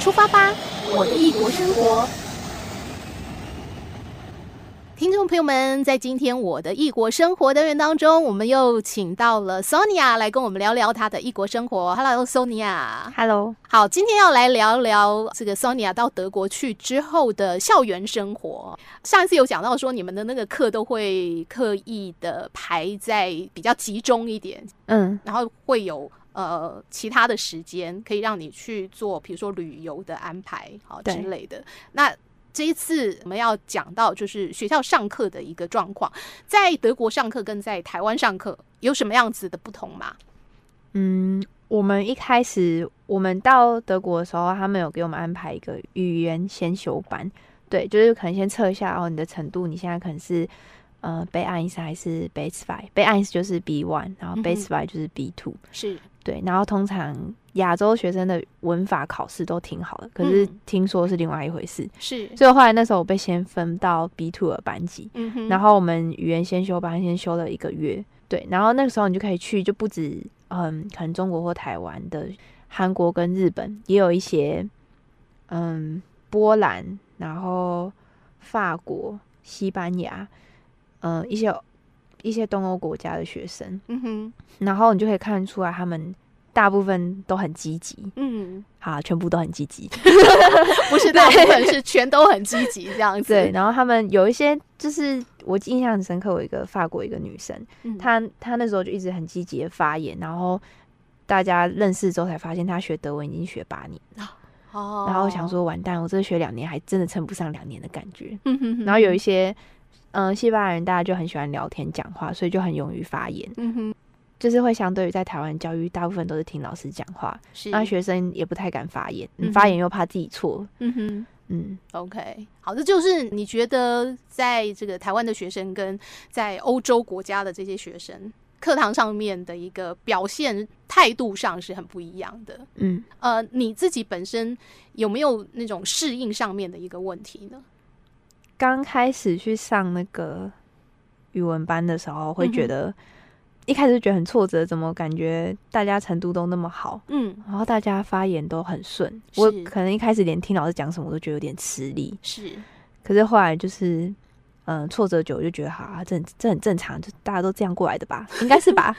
出发吧，我的异国生活。听众朋友们，在今天我的异国生活单元当中，我们又请到了 Sonia 来跟我们聊聊她的异国生活。Hello，Sonia。Hello。好，今天要来聊聊这个 Sonia 到德国去之后的校园生活。上一次有讲到说，你们的那个课都会刻意的排在比较集中一点，嗯，然后会有呃其他的时间可以让你去做，比如说旅游的安排，好之类的。那这一次我们要讲到就是学校上课的一个状况，在德国上课跟在台湾上课有什么样子的不同吗？嗯，我们一开始我们到德国的时候，他们有给我们安排一个语言先修班，对，就是可能先测一下哦你的程度，你现在可能是呃 B1 还是 B2，B1 就是 B one，然后 B2 就是 B two，是。对，然后通常亚洲学生的文法考试都挺好的，可是听说是另外一回事。是、嗯，所以后来那时候我被先分到 B two 的班级，然后我们语言先修班先修了一个月，对，然后那个时候你就可以去，就不止嗯，可能中国或台湾的，韩国跟日本也有一些，嗯，波兰，然后法国、西班牙，嗯，一些。一些东欧国家的学生，嗯哼，然后你就可以看出来，他们大部分都很积极，嗯，好，全部都很积极，不是大部分，是全都很积极这样子。对，然后他们有一些，就是我印象很深刻，有一个法国一个女生，嗯、她她那时候就一直很积极的发言，然后大家认识之后才发现，她学德文已经学八年了，哦，然后想说完蛋，我这学两年还真的称不上两年的感觉，嗯哼哼，然后有一些。嗯，西班牙人大家就很喜欢聊天讲话，所以就很勇于发言。嗯哼，就是会相对于在台湾教育，大部分都是听老师讲话，是那学生也不太敢发言，嗯、发言又怕自己错。嗯哼，嗯，OK，好，这就是你觉得在这个台湾的学生跟在欧洲国家的这些学生课堂上面的一个表现态度上是很不一样的。嗯，呃，你自己本身有没有那种适应上面的一个问题呢？刚开始去上那个语文班的时候，会觉得一开始觉得很挫折，怎么感觉大家程度都那么好，嗯，然后大家发言都很顺，我可能一开始连听老师讲什么我都觉得有点吃力，是。可是后来就是，嗯，挫折久就觉得好啊，这这很正常，就大家都这样过来的吧，应该是吧。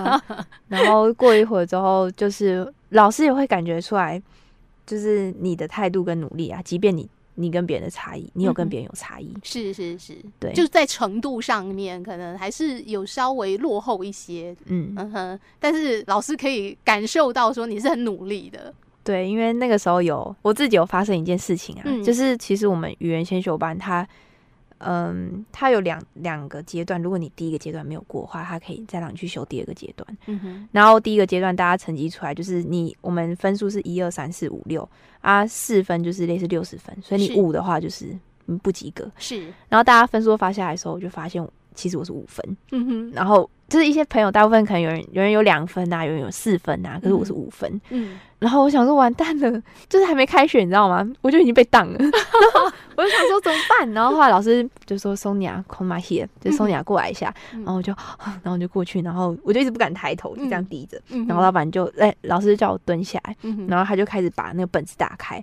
然后过一会儿之后，就是老师也会感觉出来，就是你的态度跟努力啊，即便你。你跟别人的差异，你有跟别人有差异，嗯，是是是，对，就是在程度上面可能还是有稍微落后一些，嗯。嗯哼，但是老师可以感受到说你是很努力的，对，因为那个时候有我自己有发生一件事情啊，嗯，就是其实我们语言先修班它。嗯，它有两两个阶段。如果你第一个阶段没有过的话，它可以再让你去修第二个阶段。嗯哼。然后第一个阶段大家成绩出来，就是你我们分数是一二三四五六啊，四分就是类似六十分，所以你五的话就是不及格。是。然后大家分数发下来的时候，我就发现其实我是五分。嗯哼。然后就是一些朋友，大部分可能有人有人有两分啊，有人有四分啊，可是我是五分。嗯。嗯然后我想说完蛋了，就是还没开学，你知道吗？我就已经被挡了。我就想说怎么办？然后后来老师就说 Sonia come here，就 Sonia 过来一下。然后我就，然后我就过去，然后我就一直不敢抬头，就这样低着。然后老板就哎，老师就叫我蹲下来，然后他就开始把那个本子打开，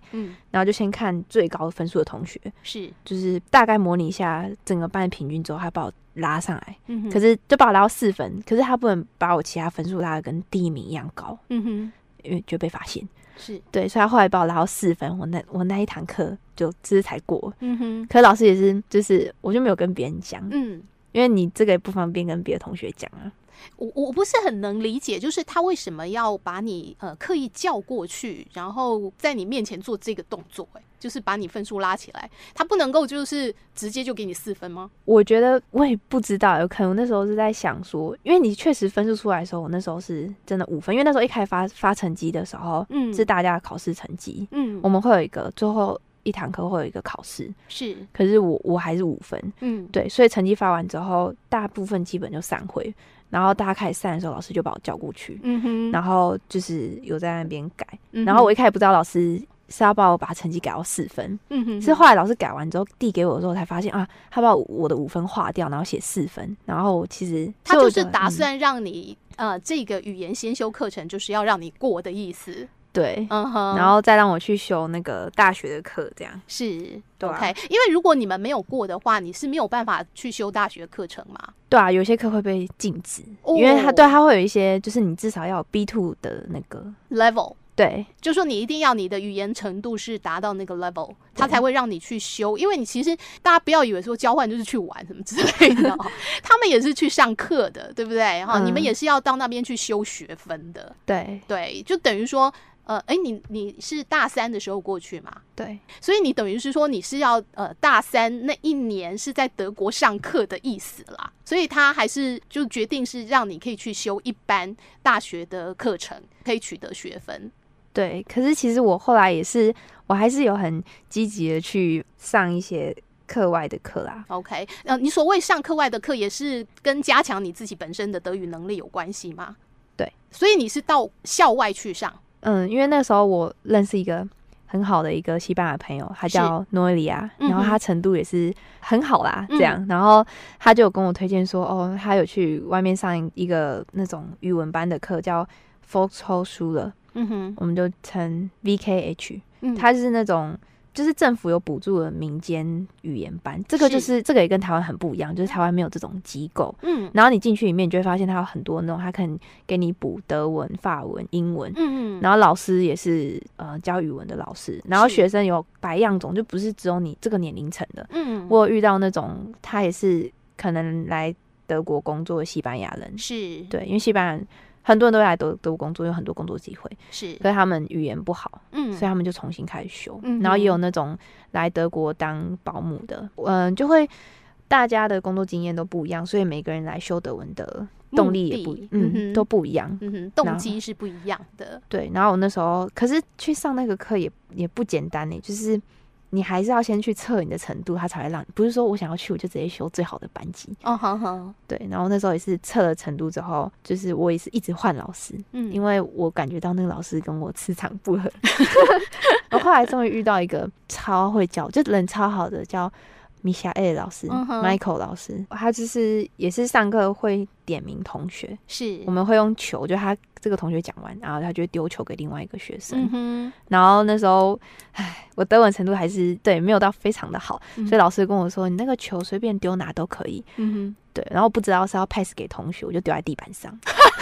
然后就先看最高分数的同学，是就是大概模拟一下整个班的平均之后，他把我拉上来。可是就把我拉到四分，可是他不能把我其他分数拉的跟第一名一样高。嗯哼。因为就被发现，是对，所以他后来把我拉到四分，我那我那一堂课就这是才过，嗯哼。可是老师也是，就是我就没有跟别人讲，嗯，因为你这个也不方便跟别的同学讲啊。我我不是很能理解，就是他为什么要把你呃刻意叫过去，然后在你面前做这个动作？哎，就是把你分数拉起来，他不能够就是直接就给你四分吗？我觉得我也不知道，有可能那时候是在想说，因为你确实分数出来的时候，我那时候是真的五分，因为那时候一开始发发成绩的时候，嗯，是大家的考试成绩，嗯，我们会有一个最后一堂课会有一个考试，是，可是我我还是五分，嗯，对，所以成绩发完之后，大部分基本就散会。然后大家开始散的时候，老师就把我叫过去，嗯哼，然后就是有在那边改，嗯、然后我一开始不知道老师是要把我把成绩改到四分，嗯哼，是后来老师改完之后递给我的时候才发现啊，他把我的五分划掉，然后写四分，然后其实他就是打算让你、嗯、呃这个语言先修课程就是要让你过的意思，对，嗯哼，然后再让我去修那个大学的课，这样是对、啊。OK，因为如果你们没有过的话，你是没有办法去修大学课程嘛？对啊，有些课会被禁止，哦、因为它对它会有一些，就是你至少要有 B two 的那个 level。对，就说你一定要你的语言程度是达到那个 level，他才会让你去修。因为你其实大家不要以为说交换就是去玩什么之类的，他们也是去上课的，对不对？哈、嗯，你们也是要到那边去修学分的。对对，就等于说，呃，哎，你你是大三的时候过去嘛？对，所以你等于是说你是要呃大三那一年是在德国上课的意思啦。所以他还是就决定是让你可以去修一般大学的课程，可以取得学分。对，可是其实我后来也是，我还是有很积极的去上一些课外的课啦。OK，呃，你所谓上课外的课，也是跟加强你自己本身的德语能力有关系吗？对，所以你是到校外去上？嗯，因为那时候我认识一个很好的一个西班牙朋友，他叫诺利亚，然后他程度也是很好啦，嗯、这样，然后他就跟我推荐说，哦，他有去外面上一个那种语文班的课，叫。嗯哼，我们就称 VKH，嗯，它是那种就是政府有补助的民间语言班，这个就是。这个也跟台湾很不一样，就是台湾没有这种机构，嗯，然后你进去里面，你就会发现它有很多那种，它可能给你补德文、法文、英文，嗯嗯，然后老师也是呃教语文的老师，然后学生有百样种，就不是只有你这个年龄层的，嗯，我有遇到那种他也是可能来德国工作的西班牙人，是。对，因为西班牙人。很多人都来德德国工作，有很多工作机会，是，所以他们语言不好，嗯，所以他们就重新开始修，嗯，然后也有那种来德国当保姆的，嗯，就会大家的工作经验都不一样，所以每个人来修德文的动力也不，嗯，嗯，都不一样，嗯哼，动机是不一样的，对。然后我那时候，可是去上那个课也也不简单呢，就是。你还是要先去测你的程度，他才会让你。不是说我想要去，我就直接修最好的班级。哦，好好。对，然后那时候也是测了程度之后，就是我也是一直换老师，嗯，因为我感觉到那个老师跟我磁场不合。我后来终于遇到一个超会教，就人超好的，叫米夏艾老师、uh -huh.，Michael 老师，他就是也是上课会点名同学，是我们会用球，就他。这个同学讲完，然后他就丢球给另外一个学生。嗯、然后那时候，唉，我德文程度还是对没有到非常的好，嗯、所以老师跟我说：“你那个球随便丢哪都可以。嗯哼”对。然后不知道是要 pass 给同学，我就丢在地板上，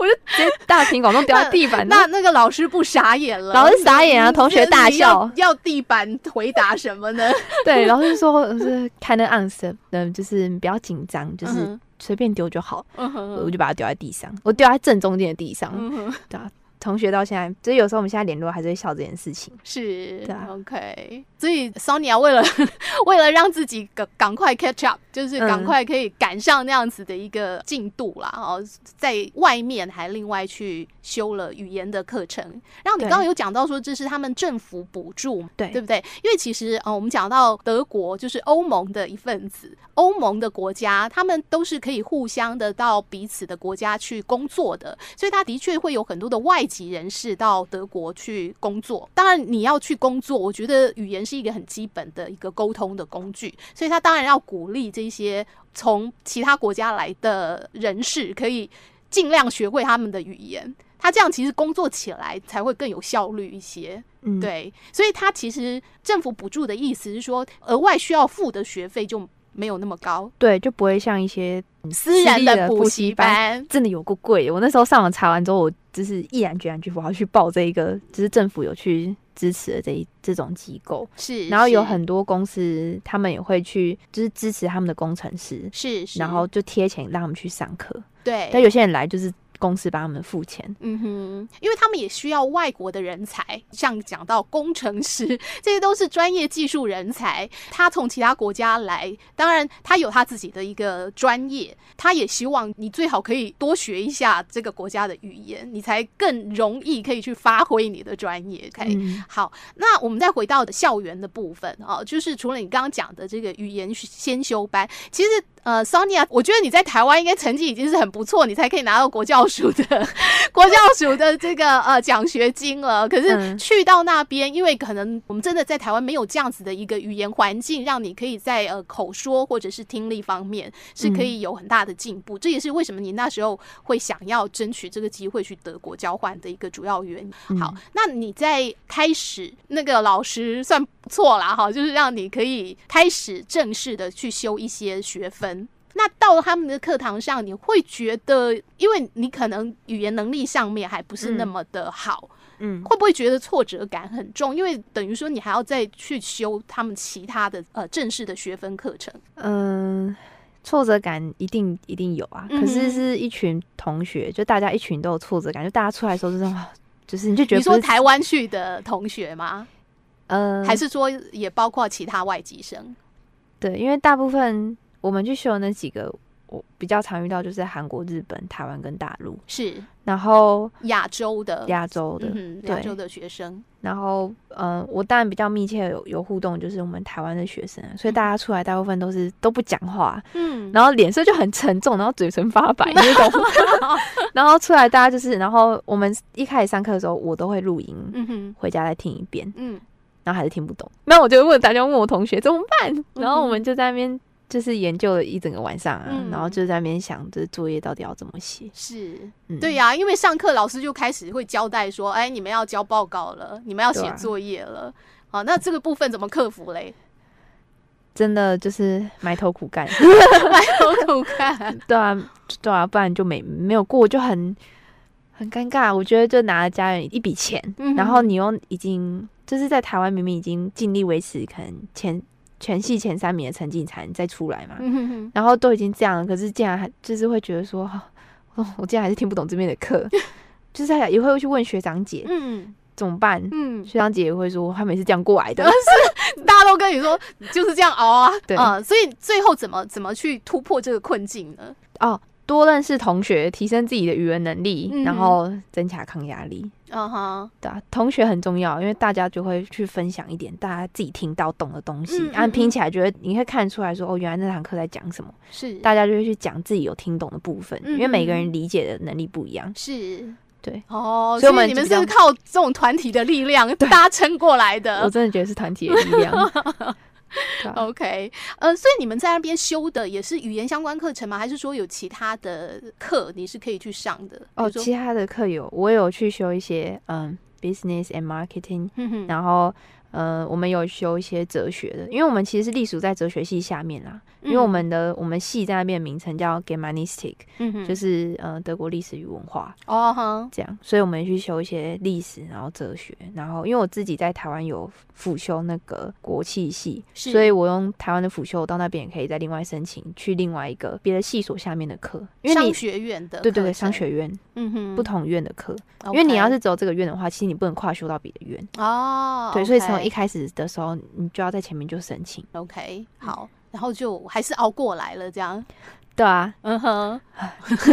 我就直接大庭广众丢在地板。那 那，那个老师不傻眼了？老师傻眼啊！同学大笑。要，要地板回答什么呢？对，老师说是 kind of answer，嗯，就是不要紧张，就是。嗯随便丢就好，uh -huh. 我就把它丢在地上，我丢在正中间的地上，uh -huh. 对啊。同学到现在，所以有时候我们现在联络还是会笑这件事情。是，对啊，OK。所以 Sonia 为了 为了让自己赶赶快 catch up，就是赶快可以赶上那样子的一个进度啦。哦、嗯，在外面还另外去修了语言的课程。然后你刚刚有讲到说这是他们政府补助，对对不对？因为其实啊、呃，我们讲到德国就是欧盟的一份子，欧盟的国家他们都是可以互相的到彼此的国家去工作的，所以他的确会有很多的外。籍人士到德国去工作，当然你要去工作，我觉得语言是一个很基本的一个沟通的工具，所以他当然要鼓励这些从其他国家来的人士可以尽量学会他们的语言，他这样其实工作起来才会更有效率一些。嗯，对，所以他其实政府补助的意思是说，额外需要付的学费就没有那么高，对，就不会像一些私人的补习班真的有够贵。我那时候上网查完之后，我就是毅然决然去，我要去报这一个，就是政府有去支持的这一这种机构。是，然后有很多公司，他们也会去，就是支持他们的工程师，是，是，然后就贴钱让他们去上课。对，但有些人来就是。公司帮他们付钱，嗯哼，因为他们也需要外国的人才，像讲到工程师，这些都是专业技术人才。他从其他国家来，当然他有他自己的一个专业，他也希望你最好可以多学一下这个国家的语言，你才更容易可以去发挥你的专业。OK，嗯，好，那我们再回到的校园的部分啊，就是除了你刚刚讲的这个语言先修班，其实呃，Sonia，我觉得你在台湾应该成绩已经是很不错，你才可以拿到国教署的 国教署的这个呃奖学金了。可是去到那边，因为可能我们真的在台湾没有这样子的一个语言环境，让你可以在呃口说或者是听力方面是可以有很大的进步。这也是为什么你那时候会想要争取这个机会去德国交换的一个主要原因。好，那你在开始那个老师算不错啦，哈，就是让你可以开始正式的去修一些学分。那到了他们的课堂上，你会觉得，因为你可能语言能力上面还不是那么的好，嗯，会不会觉得挫折感很重？因为等于说你还要再去修他们其他的呃正式的学分课程。嗯，挫折感一定一定有啊。可是是一群同学，就大家一群都有挫折感，就大家出来的时候就是，就是你就觉得，你说台湾去的同学吗？呃，还是说也包括其他外籍生？对，因为大部分。我们去修那几个，我比较常遇到就是韩国、日本、台湾跟大陆是，然后亚洲的亚洲的亚洲的学生，然后嗯、呃，我当然比较密切有有互动，就是我们台湾的学生，所以大家出来大部分都是都不讲话，嗯，然后脸色就很沉重，然后嘴唇发白那种，然后出来大家就是，然后我们一开始上课的时候，我都会录音，嗯哼，回家再听一遍，嗯，然后还是听不懂，那我就问大家问我同学怎么办，然后我们就在那边。就是研究了一整个晚上啊，嗯、然后就在那边想着作业到底要怎么写。是，嗯、对呀、啊，因为上课老师就开始会交代说，哎，你们要交报告了，你们要写作业了。好、啊，那这个部分怎么克服嘞？真的就是埋头苦干，埋头苦干。对啊，对啊，不然就没没有过，就很很尴尬。我觉得就拿了家人一笔钱，嗯、然后你又已经就是在台湾明明已经尽力维持，可能前。全系前三名的成绩才能再出来嘛，嗯、哼哼。然后都已经这样了，可是竟然还就是会觉得说，哦，我竟然还是听不懂这边的课，就是也会去问学长姐，嗯，怎么办？嗯，学长姐也会说，他们也是这样过来的，是大家都跟你说 就是这样熬啊，对。啊、呃，所以最后怎么怎么去突破这个困境呢？哦。多认识同学，提升自己的语文能力，嗯、然后增强抗压力。嗯哼、uh，huh. 对啊，同学很重要，因为大家就会去分享一点大家自己听到懂的东西，然后拼起来，觉得你会看出来说，哦，原来那堂课在讲什么。是，大家就会去讲自己有听懂的部分，嗯、因为每个人理解的能力不一样。是，对。哦，所以我们你们是靠这种团体的力量搭撑过来的。我真的觉得是团体的力量。OK，呃，所以你们在那边修的也是语言相关课程吗？还是说有其他的课你是可以去上的？哦，其他的课有，我有去修一些，嗯，business and marketing，然后。呃，我们有修一些哲学的，因为我们其实是隶属在哲学系下面啦。嗯、因为我们的我们系在那边名称叫 Germanistik，嗯，就是呃德国历史与文化哦，哈，这样，所以我们去修一些历史，然后哲学，然后因为我自己在台湾有辅修那个国际系，所以我用台湾的辅修，到那边也可以再另外申请去另外一个别的系所下面的课，因为你商学院的，对对对，商学院，嗯哼，不同院的课.因为你要是走这个院的话，其实你不能跨修到别的院哦，对.所以从一开始的时候，你就要在前面就申请。OK，好，然后就还是熬过来了，这样。对啊，嗯哼。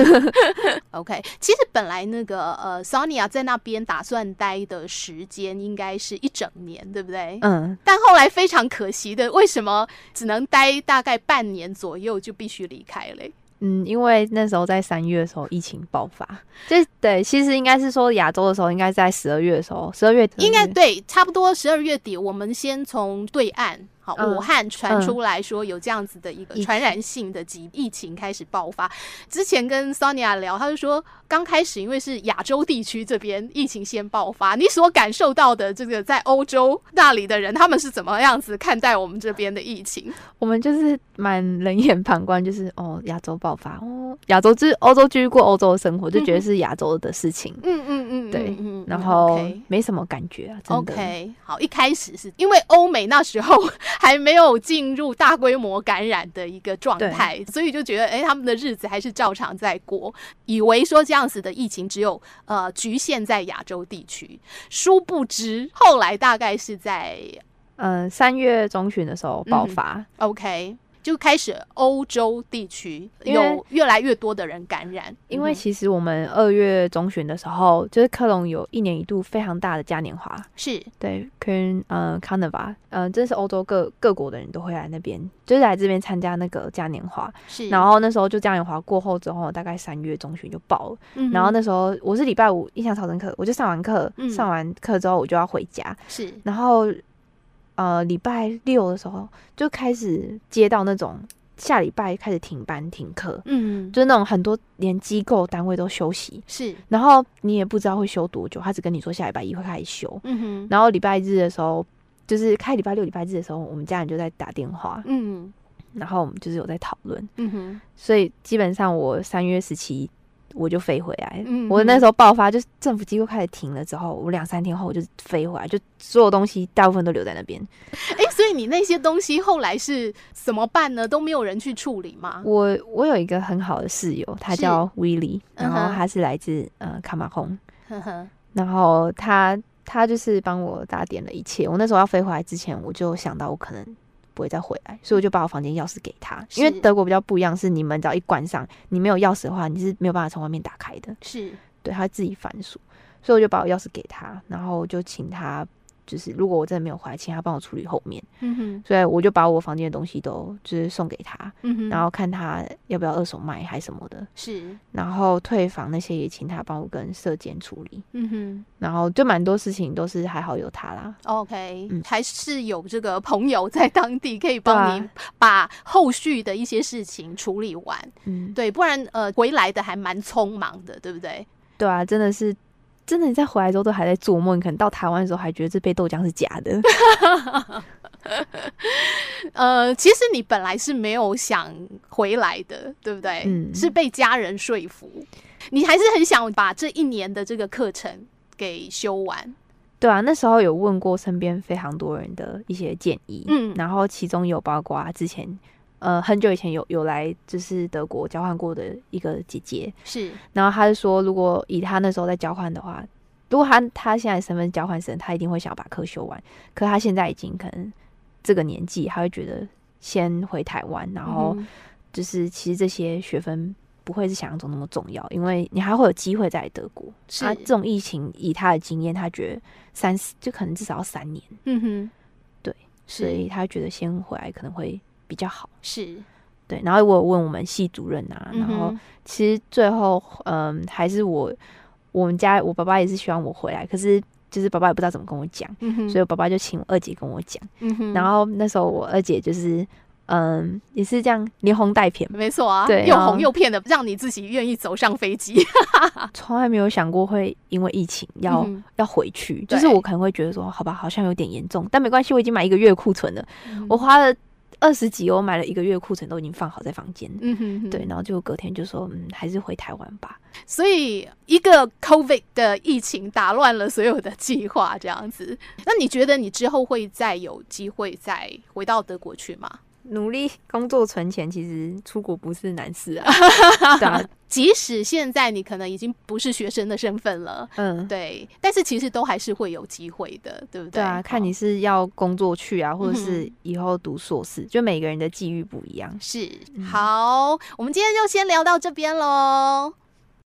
OK，其实本来那个呃，Sonia 在那边打算待的时间应该是一整年，对不对？嗯。但后来非常可惜的，为什么只能待大概半年左右就必须离开嘞？嗯，因为那时候在三月的时候疫情爆发，就对，其实应该是说亚洲的时候，应该在十二月的时候，十二月应该对，差不多十二月底，我们先从对岸。好，武汉传出来说有这样子的一个传染性的疾疫情开始爆发。之前跟 Sonia 聊，他就说刚开始因为是亚洲地区这边疫情先爆发，你所感受到的这个在欧洲那里的人，他们是怎么样子看待我们这边的疫情？我们就是蛮冷眼旁观，就是哦，亚洲爆发哦，亚洲就是欧洲继续过欧洲的生活，就觉得是亚洲的事情。嗯嗯嗯，对，然后没什么感觉啊。OK，好，一开始是因为欧美那时候。还没有进入大规模感染的一个状态，所以就觉得，哎、欸，他们的日子还是照常在过，以为说这样子的疫情只有呃局限在亚洲地区，殊不知后来大概是在嗯三月中旬的时候爆发。嗯、OK。就开始欧洲地区有越来越多的人感染。因为其实我们二月中旬的时候，就是克隆有一年一度非常大的嘉年华，是对，跟呃 Carnival，呃，真是欧洲各各国的人都会来那边，就是来这边参加那个嘉年华。是，然后那时候就嘉年华过后之后，大概三月中旬就爆了。嗯、然后那时候我是礼拜五印象超深刻，我就上完课，嗯、上完课之后我就要回家。是，然后。呃，礼拜六的时候就开始接到那种下礼拜开始停班停课，嗯，就是那种很多连机构单位都休息，是，然后你也不知道会休多久，他只跟你说下礼拜一会开始休，嗯哼，然后礼拜日的时候，就是开礼拜六、礼拜日的时候，我们家人就在打电话，嗯，然后我们就是有在讨论，嗯哼，所以基本上我三月十七。我就飞回来，嗯、我那时候爆发，就是政府机构开始停了之后，我两三天后我就飞回来，就所有东西大部分都留在那边。哎、欸，所以你那些东西后来是怎么办呢？都没有人去处理吗？我我有一个很好的室友，他叫威利，然后他是来自呃卡马洪，然后他他就是帮我打点了一切。我那时候要飞回来之前，我就想到我可能。不会再回来，所以我就把我房间钥匙给他。因为德国比较不一样，是你门只要一关上，你没有钥匙的话，你是没有办法从外面打开的。是，对，他自己反锁，所以我就把我钥匙给他，然后就请他。就是如果我真的没有回来，请他帮我处理后面。嗯哼，所以我就把我房间的东西都就是送给他，嗯哼，然后看他要不要二手卖还什么的。是，然后退房那些也请他帮我跟社监处理。嗯哼，然后就蛮多事情都是还好有他啦。OK，嗯，还是有这个朋友在当地可以帮你把后续的一些事情处理完。嗯，对，不然呃回来的还蛮匆忙的，对不对？对啊，真的是。真的，你在回来之后都还在做梦，可能到台湾的时候还觉得这杯豆浆是假的。呃，其实你本来是没有想回来的，对不对？嗯，是被家人说服，你还是很想把这一年的这个课程给修完。对啊，那时候有问过身边非常多人的一些建议，嗯，然后其中有包括之前。呃，很久以前有有来就是德国交换过的一个姐姐，是，然后她就说，如果以她那时候在交换的话，如果她她现在身份交换生，他一定会想要把课修完。可她现在已经可能这个年纪，她会觉得先回台湾，然后就是其实这些学分不会是想象中那么重要，因为你还会有机会在德国。是，他这种疫情，以她的经验，她觉得三就可能至少要三年。嗯哼，对，所以她觉得先回来可能会。比较好。是，对，然后我有问我们系主任啊，嗯、然后其实最后嗯还是我我们家我爸爸也是希望我回来，可是就是爸爸也不知道怎么跟我讲，所以我爸爸就请我二姐跟我讲，然后那时候我二姐就是嗯也是这样连哄带骗，没错啊，对，又哄又骗的，让你自己愿意走上飞机，从来没有想过会因为疫情要、嗯、要回去，就是我可能会觉得说好吧，好像有点严重，但没关系，我已经买一个月库存了，嗯、我花了。二十几，我买了一个月库存都已经放好在房间。嗯哼哼，对，然后就隔天就说，嗯，还是回台湾吧。所以一个 COVID 的疫情打乱了所有的计划，这样子。那你觉得你之后会再有机会再回到德国去吗？努力工作存钱，其实出国不是难事啊。对啊，即使现在你可能已经不是学生的身份了，嗯，对，但是其实都还是会有机会的，对不对？对啊，看你是要工作去啊，或者是以后读硕士，嗯、就每个人的际遇不一样。是，好，我们今天就先聊到这边喽。